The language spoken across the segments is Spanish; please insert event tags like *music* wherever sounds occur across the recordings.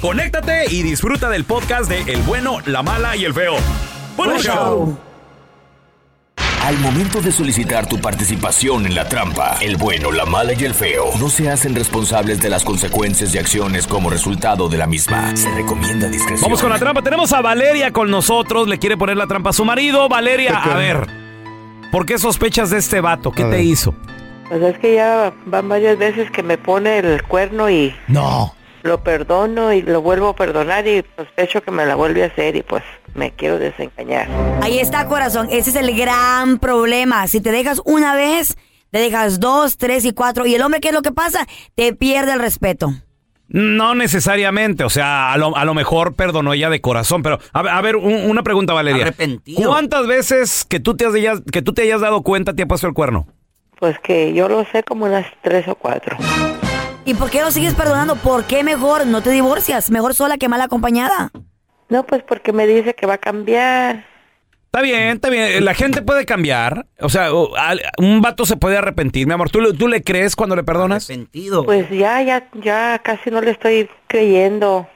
conéctate y disfruta del podcast de El bueno, la mala y el feo. ¡Buen show! Al momento de solicitar tu participación en la trampa, el bueno, la mala y el feo no se hacen responsables de las consecuencias y acciones como resultado de la misma. Se recomienda discreción. Vamos con la trampa. Tenemos a Valeria con nosotros. Le quiere poner la trampa a su marido. Valeria, a ver. ¿Por qué sospechas de este vato? ¿Qué te hizo? Pues es que ya van varias veces que me pone el cuerno y No. Lo perdono y lo vuelvo a perdonar y sospecho que me la vuelve a hacer y pues me quiero desengañar. Ahí está, corazón. Ese es el gran problema. Si te dejas una vez, te dejas dos, tres y cuatro. Y el hombre, ¿qué es lo que pasa? Te pierde el respeto. No necesariamente, o sea, a lo, a lo mejor perdonó ella de corazón, pero a, ver- a ver, un- una pregunta, Valeria. Arrepentido. ¿Cuántas veces que tú, te hayas, que tú te hayas dado cuenta te ha puesto el cuerno? Pues que yo lo sé como unas tres o cuatro. ¿Y por qué lo sigues perdonando? ¿Por qué mejor no te divorcias? Mejor sola que mal acompañada. No, pues porque me dice que va a cambiar. Está bien, está bien. La gente puede cambiar. O sea, un vato se puede arrepentir, mi amor. ¿Tú, le- tú le crees cuando le perdonas? Pues ya, ya, ya casi no le estoy creyendo.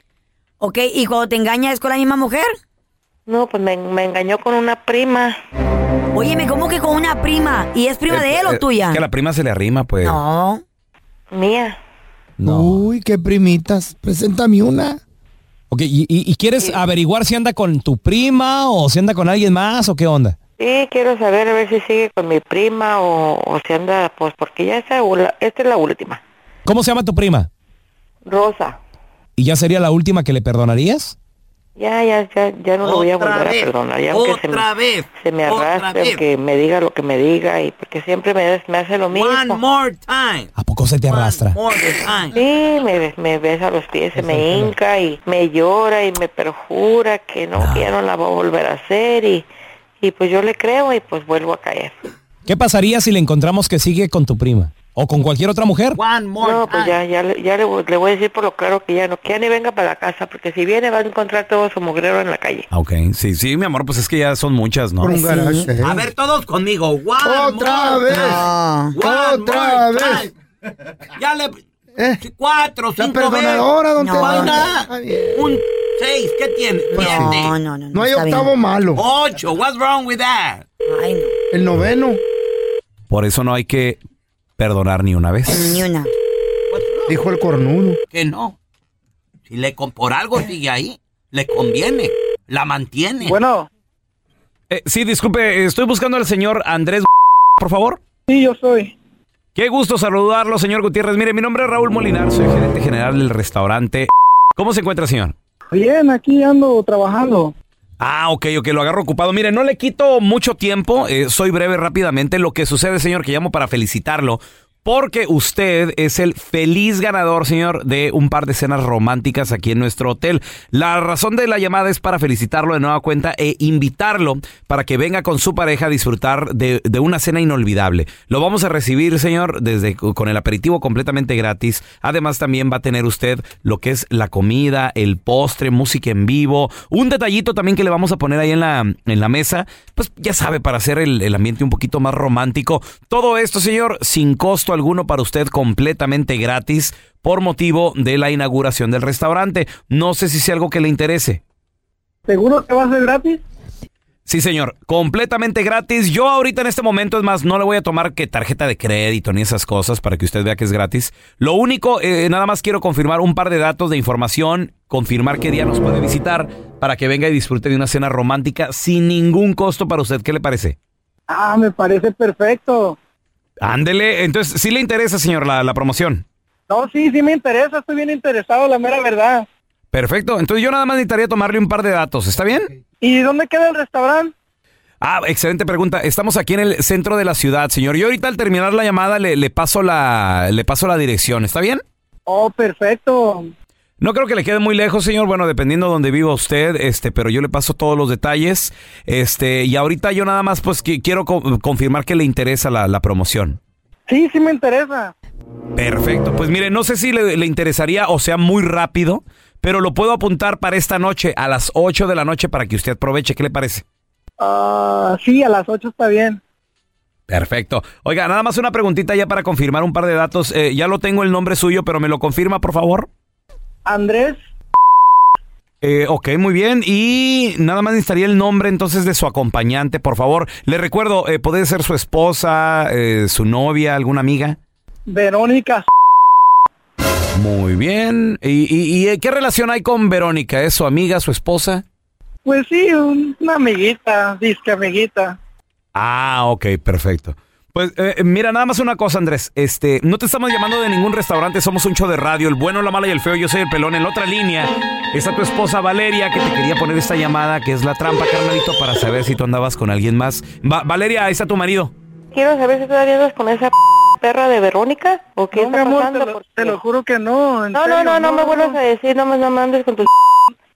Ok, ¿y cuando te engaña es con la misma mujer? No, pues me, me engañó con una prima. Óyeme, ¿cómo que con una prima? ¿Y es prima de él Eh, o tuya? Que a la prima se le arrima, pues. No. Mía. Uy, qué primitas. Preséntame una. Ok, ¿y, y- y quieres averiguar si anda con tu prima o si anda con alguien más o qué onda? Sí, quiero saber a ver si sigue con mi prima o, o si anda, pues porque ya esta, esta es la última. ¿Cómo se llama tu prima? Rosa. ¿Y ya sería la última que le perdonarías? Ya, ya, ya, ya no lo voy a volver vez, a perdonar. Ya aunque se otra me, vez, se me arrastre, aunque me diga lo que me diga y porque siempre me, me hace lo mismo. One more time. ¿A poco se te arrastra? More time. Sí, me, me besa los pies, se me hinca y me llora y me perjura que no, que ya no la va a volver a hacer y, y pues yo le creo y pues vuelvo a caer. ¿Qué pasaría si le encontramos que sigue con tu prima? ¿O con cualquier otra mujer? One more No, pues ya, ya, le- ya le, voy- le voy a decir por lo claro que ya no, que ya ni venga para la casa, porque si viene va a encontrar todo su mugrero en la calle. Ah, Ok, sí, sí, mi amor, pues es que ya son muchas, ¿no? Por un garage. ¿eh? A ver, todos conmigo. One ¡Otra more vez! No. One ¡Otra more vez! time. Ya le... ¿Eh? Cuatro, cinco perdonadora, don No. Un seis. ¿Qué tiene? Pues. No, no, no. No hay bien. octavo malo. Ocho. What's wrong with that? Ay, no. El noveno. Por eso no hay que perdonar ni una vez. Ni una. Dijo el cornudo. Que no. Si le con- por algo sigue ahí, le conviene. La mantiene. Bueno, Eh, sí, disculpe, estoy buscando al señor Andrés, por favor. sí, yo soy. Qué gusto saludarlo, señor Gutiérrez. Mire, mi nombre es Raúl Molinar, soy gerente general del restaurante. ¿Cómo se encuentra, señor? Bien, aquí ando trabajando. Ah, ok, ok, lo agarro ocupado. Mire, no le quito mucho tiempo, eh, soy breve rápidamente. Lo que sucede, señor, que llamo para felicitarlo, porque usted es el feliz ganador, señor, de un par de cenas románticas aquí en nuestro hotel. La razón de la llamada es para felicitarlo de nueva cuenta e invitarlo para que venga con su pareja a disfrutar de, una cena inolvidable. Lo vamos a recibir, señor, desde con el aperitivo completamente gratis. Además, también va a tener usted lo que es la comida, el postre, música en vivo, un detallito también que le vamos a poner ahí en la, en la mesa, pues ya sabe, para hacer el, el ambiente un poquito más romántico. Todo esto, señor, sin costo alguno para usted, completamente gratis, por motivo de la inauguración del restaurante. No sé si sea algo que le interese. ¿Seguro que va a ser gratis? Sí, señor, completamente gratis. Yo ahorita en este momento, es más, no le voy a tomar que tarjeta de crédito ni esas cosas para que usted vea que es gratis. Lo único, eh, nada más quiero confirmar un par de datos de información, confirmar qué día nos puede visitar para que venga y disfrute de una cena romántica sin ningún costo para usted. ¿Qué le parece? Ah, me parece perfecto. Ándele, entonces, ¿sí le interesa, señor, la, la promoción? No, sí, sí me interesa, estoy bien interesado, la mera verdad. Perfecto, entonces yo nada más necesitaría tomarle un par de datos, ¿está bien? ¿Y dónde queda el restaurante? Ah, excelente pregunta. Estamos aquí en el centro de la ciudad, señor. Yo ahorita al terminar la llamada le, le paso la le paso la dirección. ¿Está bien? Oh, perfecto. No creo que le quede muy lejos, señor. Bueno, dependiendo de donde viva usted, este, pero yo le paso todos los detalles. Este, y ahorita yo nada más, pues, qui- quiero co- confirmar que le interesa la, la promoción. Sí, sí me interesa. Perfecto. Pues mire, no sé si le, le interesaría o sea muy rápido, pero lo puedo apuntar para esta noche, a las 8 de la noche, para que usted aproveche. ¿Qué le parece? Ah, sí, a las 8 está bien. Perfecto. Oiga, nada más una preguntita ya para confirmar un par de datos. Eh, ya lo tengo el nombre suyo, pero me lo confirma, por favor. Andrés, Eh, ok, muy bien. Y nada más necesitaría el nombre entonces de su acompañante, por favor. Le recuerdo, eh, puede ser su esposa, eh, su novia, alguna amiga. Verónica. Muy bien. ¿Y, y- y, eh, qué relación hay con Verónica? ¿Es su amiga, su esposa? Pues sí, un- una amiguita, disque amiguita. Ah, ok, perfecto. Pues eh, mira, nada más una cosa, Andrés. Este, no te estamos llamando de ningún restaurante, somos un show de radio, el bueno, la mala y el feo. Yo soy el pelón. En la otra línea está tu esposa Valeria, que te quería poner esta llamada, que es la trampa, carnalito, para saber si tú andabas con alguien más. Va- Valeria, ahí está tu marido. Quiero saber si todavía andas con esa perra de Verónica o qué No, mi está amor, pasando. te lo, porque- te lo juro que no. en No, no, no, no me vuelvas a decir, no me, no me andes con tu...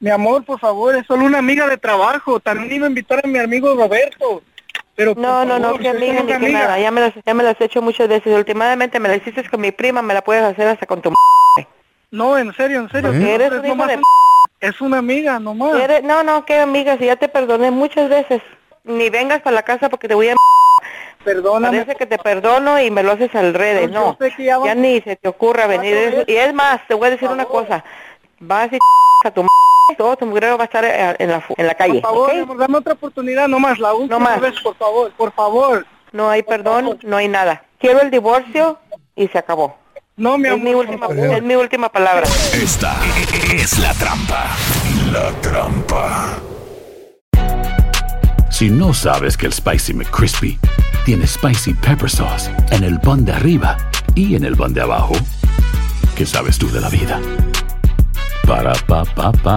Mi amor, por favor, es solo una amiga de trabajo. También iba a invitar a mi amigo Roberto. Pero No, no, no, que amiga ni que nada. Ya me, las, ya me las he hecho muchas veces. Últimamente me las hiciste con mi prima, me la puedes hacer hasta con tu... No, en serio, en serio. ¿Qué eres es un hijo nomás de... Es una amiga, nomás. Eres- No, no, qué amiga, si ya te perdoné muchas veces. Ni vengas para la casa porque te voy a... Perdóname. Parece que te perdono y me lo haces al revés, Yo no. sé que ya Ya ni se te ocurra venir. eso. Y es más, te voy a decir una cosa. Vas y a tu m- todo tu mugrero va a estar eh, en la, en la calle, Por favor, dame otra oportunidad, nomás, la última No más. vez, por favor, por favor. No hay perdón, no hay nada. Quiero el divorcio y se acabó. No, mi Es amor. mi última, es mi última palabra. Esta es la trampa. La trampa. Si no sabes que el Spicy McCrispy tiene Spicy Pepper Sauce en el pan de arriba y en el pan de abajo, ¿qué sabes tú de la vida? Ba-da-ba-ba-ba.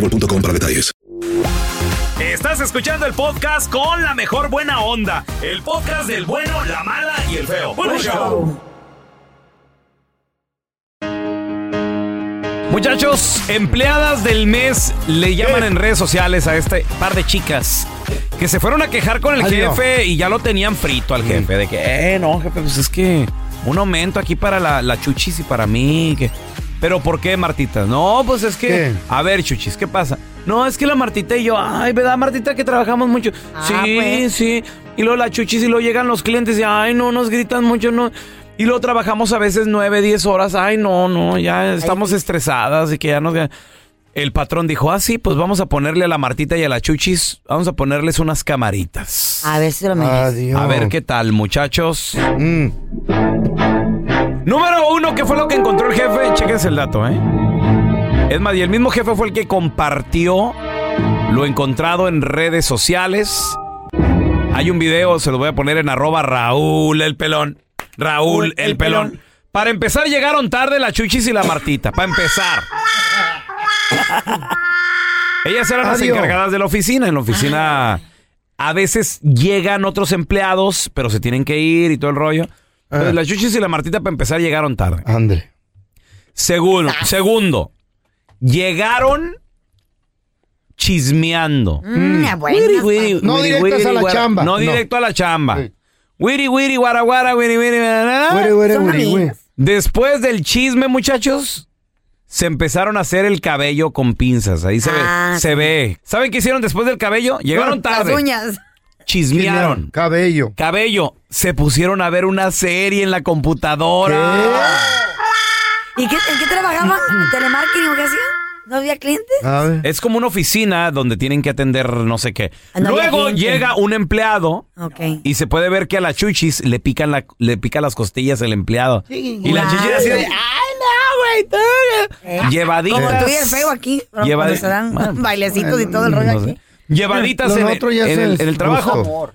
boostmobile.com para detalles. Estás escuchando el podcast con la mejor buena onda. El podcast del bueno, la mala y el feo. Buen show. Muchachos, empleadas del mes le llaman en redes sociales a este par de chicas que se fueron a quejar con el Ay, no. jefe y ya lo tenían frito al jefe. De que, eh, no, jefe, pues es que un aumento aquí para la, la chuchis y para mí. Que... Pero ¿por qué, Martita? No, pues es que. ¿Qué? A ver, chuchis, ¿qué pasa? No, es que la Martita y yo, ay, ¿verdad, Martita, que trabajamos mucho? Ah, sí, pues. sí. Y luego la chuchis y luego llegan los clientes y, ay, no, nos gritan mucho, no. Y luego trabajamos a veces nueve, diez horas. Ay, no, no, ya estamos estresadas y que ya nos... El patrón dijo, ah, sí, pues vamos a ponerle a la Martita y a la chuchis, vamos a ponerles unas camaritas. A ver si lo merece. Adiós. A ver qué tal, muchachos. Mm. Número uno, ¿qué fue lo que encontró el jefe? Chéquense el dato, ¿eh? Es más, y el mismo jefe fue el que compartió lo encontrado en redes sociales. Hay un video, se lo voy a poner en arroba Raúl el pelón. Raúl el, pelón. Para empezar, llegaron tarde la Chuchis y la Martita. Para empezar. Ellas eran las encargadas de la oficina. En la oficina a veces llegan otros empleados, pero se tienen que ir y todo el rollo. Entonces, Ah. la Chuchis y la Martita para empezar llegaron tarde. Andre. Segundo, segundo, llegaron chismeando. Mm, bueno, Wiri, wiri, No wiri, directas a la guara- chamba. No No. directo a la chamba. Wiri, wiri, guara, guara, wiri, wiri, na, na, na. Güere, güere, son güere, güere. amigas. Después del chisme, muchachos, se empezaron a hacer el cabello con pinzas. Ahí se Ah, ve. Se ve. ¿Saben qué hicieron después del cabello? Llegaron Las tarde. uñas. Chismearon. Cabello. Cabello. Se pusieron a ver una serie en la computadora. ¿Y qué, en qué trabajaban? *clears throat* ¿Telemarketing o qué hacían? ¿No había clientes? Es como una oficina donde tienen que atender no sé qué. Ah, no había Luego llega un empleado Ok. y se puede ver que a la chuchis le pican la, le pica las costillas el empleado. Y la chuchis así de, ¡ay no, güey! tú". Llevaditas. Como tú y el feo aquí. Lleva- se dan Bueno, bailecitos y todo el rollo no sé. aquí. Llevaditas Lo en, otro ya en es el, en el trabajo.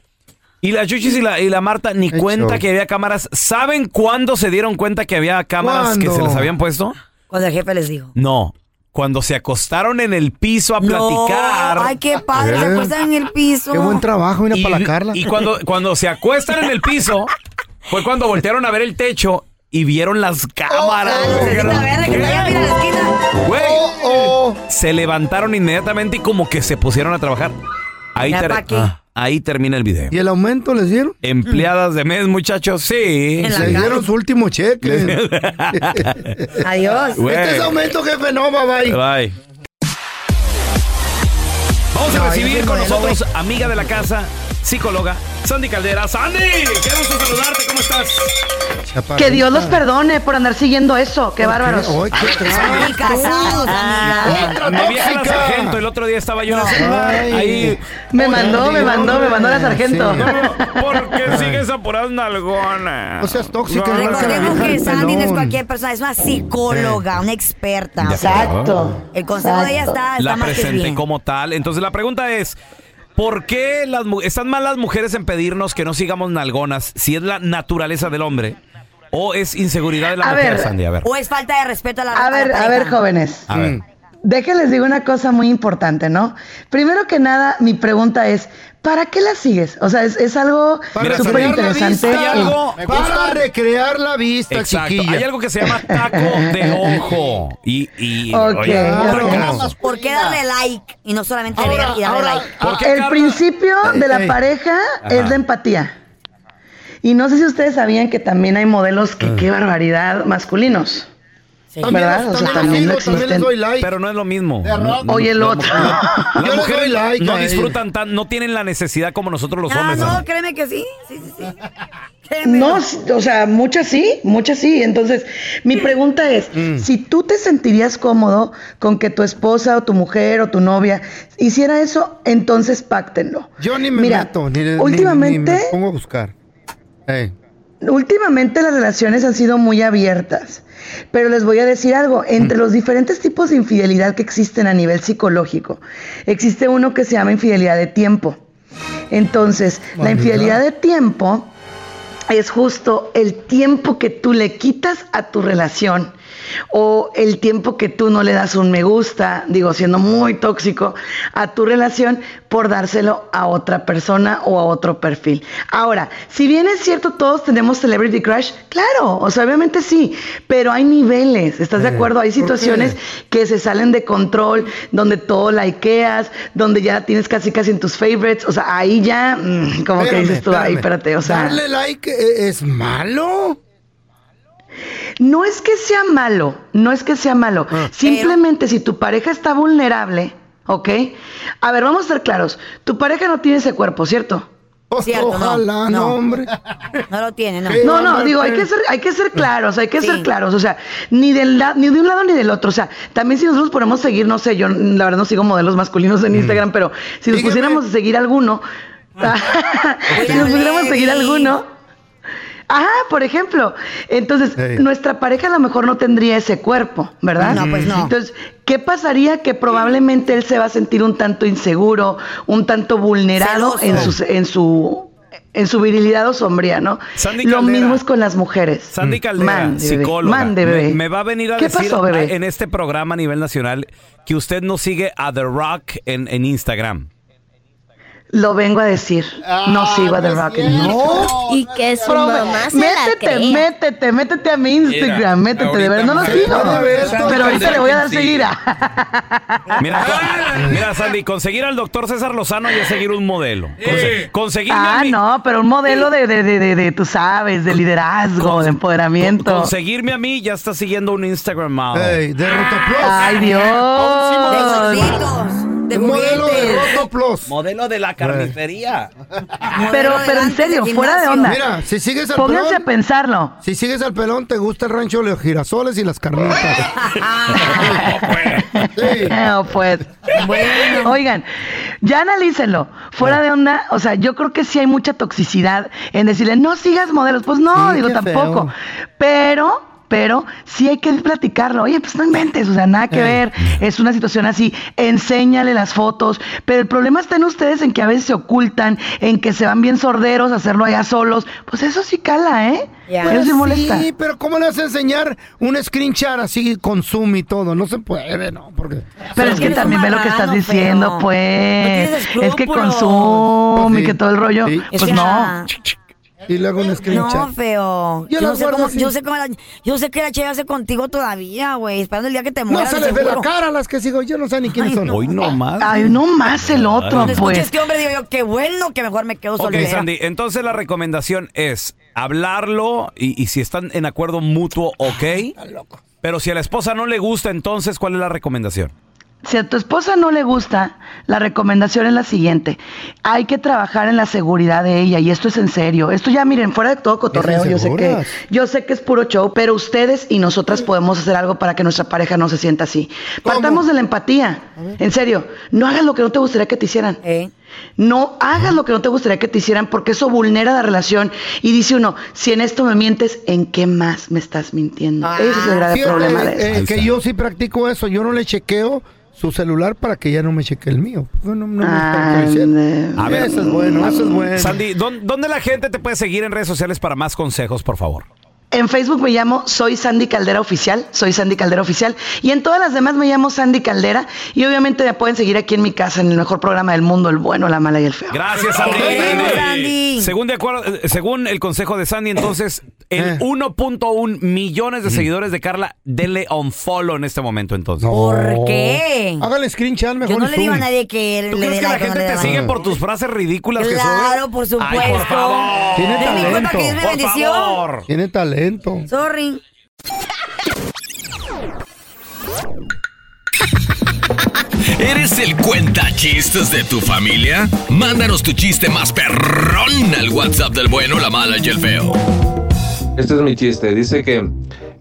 Y la Chuchis y la, y la Marta ni cuenta show. que había cámaras. ¿Saben cuándo se dieron cuenta que había cámaras que se les habían puesto? Cuando el jefe les dijo. No. Cuando se acostaron en el piso a No, platicar. ay, qué padre, se Eh. acuestan en el piso. Qué buen trabajo, mira, y, para la Carla. y cuando, cuando se acuestan en el piso, fue cuando voltearon a ver el techo y vieron las cámaras. Mira, en la esquina. Güey, Oh, se levantaron inmediatamente y como que se pusieron a trabajar. Ah, ahí termina el video. ¿Y el aumento les dieron? Empleadas de mes, muchachos, sí. Les dieron su último cheque. *laughs* Adiós. Güey. Este es aumento, jefe, no, bye bye. Bye. Vamos a recibir con nosotros, amiga de la casa, psicóloga, Sandy Caldera. Sandy, qué gusto saludarte, ¿cómo estás? Que Dios los perdone por andar siguiendo eso. Qué bárbaros. Ay, qué trae. Y casados, amiga. Mi vieja la sargento, el otro día estaba yo en celular, Ay. ahí. Me mandó, me mandó, me mandó la sargento. ¿Por qué sigues a puras nalgonas? No seas tóxica, la Recordemos que Sandy no es cualquier persona, es una psicóloga, una experta. O sea, Exacto. el consejo de ella está, La presenté como tal. Entonces la pregunta es, ¿por qué las, están mal las mujeres en pedirnos que no sigamos nalgonas si es la naturaleza del hombre? ¿O es inseguridad de la A mujer, ver. Sandy? A ver. O es falta de respeto a la A ver, a pareja. ver, jóvenes. A ver. Déjenles digo una cosa muy importante, ¿no? Primero que nada, mi pregunta es, ¿para qué la sigues? O sea, es, es algo súper interesante. hay algo- Para recrear la vista, Exacto. chiquilla. Hay algo que se llama taco de *laughs* ojo. Y, y Ok, oye. ¿Por qué darle like y no solamente ver y darle ahora, like? ¿por qué, El Carla? principio de la pareja Ajá. es la empatía. Y no sé si ustedes sabían que también hay modelos que, qué barbaridad, masculinos. También, ¿Verdad? O sea, también, también les existen. doy like. Pero no es lo mismo. No, Oye, el otro. no, Las Yo mujeres doy like no disfrutan tan, no tienen la necesidad como nosotros los Ah, hombres. no, créeme que sí. Sí, sí, sí. *laughs* Créeme. No, o sea, muchas sí, muchas sí. Entonces, mi pregunta es, Mm. si tú te sentirías cómodo con que tu esposa o tu mujer o tu novia hiciera eso, entonces páctenlo. Yo ni me Mira, meto, ni, ni- últimamente, ni me pongo a buscar. Últimamente las relaciones han sido muy abiertas. Pero les voy a decir algo, entre los diferentes tipos de infidelidad que existen a nivel psicológico, existe uno que se llama infidelidad de tiempo. Entonces, la infidelidad de tiempo es justo el tiempo que tú le quitas a tu relación o el tiempo que tú no le das un me gusta, digo, siendo muy tóxico, a tu relación por dárselo a otra persona o a otro perfil. Ahora, si bien es cierto, todos tenemos celebrity crush, claro, o sea, obviamente sí, pero hay niveles, ¿estás de Eh, acuerdo? Hay situaciones que se salen de control, donde todo likeas, donde ya tienes casi casi en tus favorites, o sea, ahí ya, mm, como que dices tú, espérame. espérate, o sea... ¿Darle like eh, es malo? No es que sea malo, no es que sea malo. Ah. Simplemente si tu pareja está vulnerable, ¿ok? A ver, vamos a ser claros. Tu pareja no tiene ese cuerpo, ¿cierto? Pues, Cierto, ojalá, no, no. hombre. No lo tiene, no. No, no, digo, hay que ser, hay que ser claros, hay que Sí. ser claros, o sea, ni del la- ni de un lado ni del otro, o sea, también si nosotros ponemos seguir, no sé, yo la verdad no sigo modelos masculinos en Instagram, pero si nos Dígame. pusiéramos a seguir alguno, *laughs* si nos pusiéramos a seguir alguno, ajá, por ejemplo, entonces nuestra pareja a lo mejor no tendría ese cuerpo, ¿verdad? No, pues no. Entonces, ¿qué pasaría? Que probablemente él se va a sentir un tanto inseguro, un tanto vulnerado Celoso. en su, en su en su virilidad o sombría, ¿no? Sandy Lo Caldera. mismo es con las mujeres. Sandy Caldera, Mande, bebé. psicóloga. Mande, bebé. Me, me va a venir a ¿Qué decir pasó, en este programa a nivel nacional que usted no sigue a The Rock en, en Instagram. Lo vengo a decir. no sigo a The Rock. No. Y que su Prove- mamá se la métete, métete, métete a mi Instagram, Mira, métete, de verdad no lo sigo. Pero ahorita le voy a dar Sí. seguir. Mira, *laughs* con- mira, Sandy, conseguir al doctor César Lozano y es seguir un modelo. Conse- conseguirme a ah, no, pero un modelo de, de, de, de, de, tú sabes, de liderazgo, de empoderamiento. Conseguirme a mí ya está siguiendo un Instagram model. Ey, de Rotoplos. Ay, Dios. De El modelo de. Roto Modelo Plus. Modelo de la carnicería. Pero, pero en serio, fuera de onda. Mira, si sigues al Pónganse pelón. a pensarlo. Si sigues al pelón, te gusta el rancho de los girasoles y las carnitas. *laughs* *laughs* No, pues. Oigan, ya analícenlo. Fuera de onda, o sea, yo creo que sí hay mucha toxicidad en decirle, no sigas modelos. Pues no, Sí, digo, tampoco. feo. Pero. Pero sí hay que platicarlo. Oye, pues no inventes, o sea, nada que ver. Es una situación así. Enséñale las fotos. Pero el problema está en ustedes en que a veces se ocultan, en que se van bien sorderos a hacerlo allá solos. Pues eso sí cala, ¿eh? Eso sí molesta. Sí, pero ¿cómo le vas a enseñar un screenshot así con zoom y todo? No se puede, ¿no? Porque... Pero es que también ve lo que estás diciendo, pues. es que con Zoom y que todo el rollo. Sí. Pues no. Y luego un screenshot. No, feo. Yo Yo, sé cómo, yo sé cómo la, yo sé que la chava hace contigo todavía, güey. Esperando el día que te No mueras. se de les ve la cara a las que sigo. Yo no sé ni quiénes son. Hoy no más. Ay, no más el otro, Cuando pues. este hombre, digo yo, qué bueno que mejor me quedo Ok, soltera. Sandy, entonces la recomendación es hablarlo y, y si están en acuerdo mutuo, ok. Pero si a la esposa no le gusta, entonces, ¿cuál es la recomendación? Si a tu esposa no le gusta, la recomendación es la siguiente. Hay que trabajar en la seguridad de ella y esto es en serio. Esto ya miren, fuera de todo cotorreo, yo sé que yo sé que es puro show, pero ustedes y nosotras podemos hacer algo para que nuestra pareja no se sienta así. Partamos de la empatía. En serio, no hagas lo que no te gustaría que te hicieran. ¿Eh? No hagas lo que no te gustaría que te hicieran porque eso vulnera la relación. Y dice uno, si en esto me mientes, ¿en qué más me estás mintiendo? Ese es el grave Fíjate, problema de eh, esto. que yo sí practico eso. Yo no le chequeo su celular para que ya no me cheque el mío. No, no, no me está diciendo. A ver. Eso es bueno, eso es bueno. Sandy, ¿dón- ¿dónde la gente te puede seguir en redes sociales para más consejos, por favor? En Facebook me llamo Soy Sandy Caldera Oficial, soy Sandy Caldera Oficial. Y en todas las demás me llamo Sandy Caldera. Y obviamente me pueden seguir aquí en mi casa, en el mejor programa del mundo, el bueno, la mala y el feo. Gracias, Sandy. Sandy. Según, de acuerdo, eh, según el consejo de Sandy, entonces, el 1.1 millones de seguidores de Carla, denle un follow en este momento, entonces. ¿Por qué? Hágale screenshot mejor. Yo no le digo a nadie que ¿Tú le crees dé que la like o no gente le te dé sigue like. por tus frases ridículas que Claro, subes? por supuesto. Ay, por favor. Tiene Es mi culpa talento. que Por bendición. favor. Tiene talento. Sorry. ¿Eres el cuenta chistes de tu familia? Mándanos tu chiste más perrón al WhatsApp del bueno, la mala y el feo. Este es mi chiste. Dice que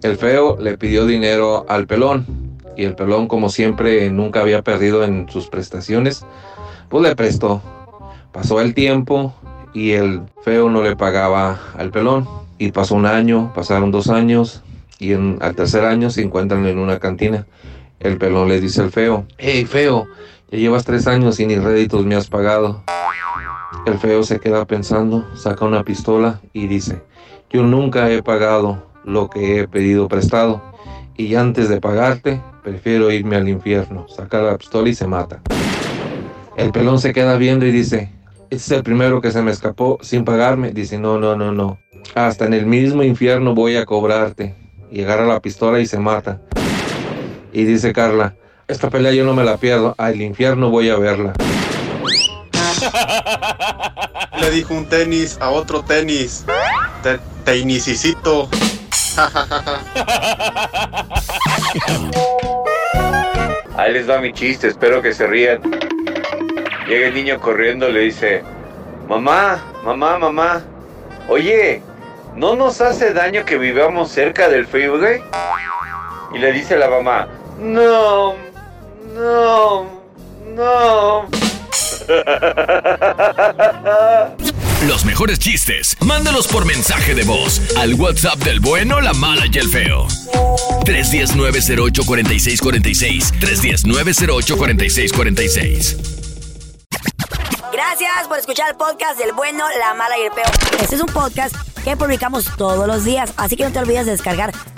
el feo le pidió dinero al pelón y el pelón, como siempre, nunca había perdido en sus prestaciones, pues le prestó. Pasó el tiempo y el feo no le pagaba al pelón. Y pasó un año, pasaron dos años y al tercer año se encuentran en una cantina. El pelón le dice al feo, hey feo, ya llevas tres años y ni réditos me has pagado. El feo se queda pensando, saca una pistola y dice, yo nunca he pagado lo que he pedido prestado y antes de pagarte prefiero irme al infierno. Saca la pistola y se mata. El pelón se queda viendo y dice, este es el primero que se me escapó sin pagarme. Dice, no, no, no, no. Hasta en el mismo infierno voy a cobrarte. Y agarra la pistola y se mata. Y dice Carla, esta pelea yo no me la pierdo. Al infierno voy a verla. *laughs* Le dijo un tenis a otro tenis. Te, tenisicito. Ahí les va mi chiste, espero que se rían. Llega el niño corriendo, le dice, mamá, mamá, mamá, oye, ¿no nos hace daño que vivamos cerca del freeway? Y le dice la mamá, no, no, no. *laughs* Los mejores chistes, mándalos por mensaje de voz al WhatsApp del bueno, la mala y el feo. 319-08-4646. 319-08-4646. Gracias por escuchar el podcast del bueno, la mala y el peor. Este es un podcast que publicamos todos los días, así que no te olvides de descargar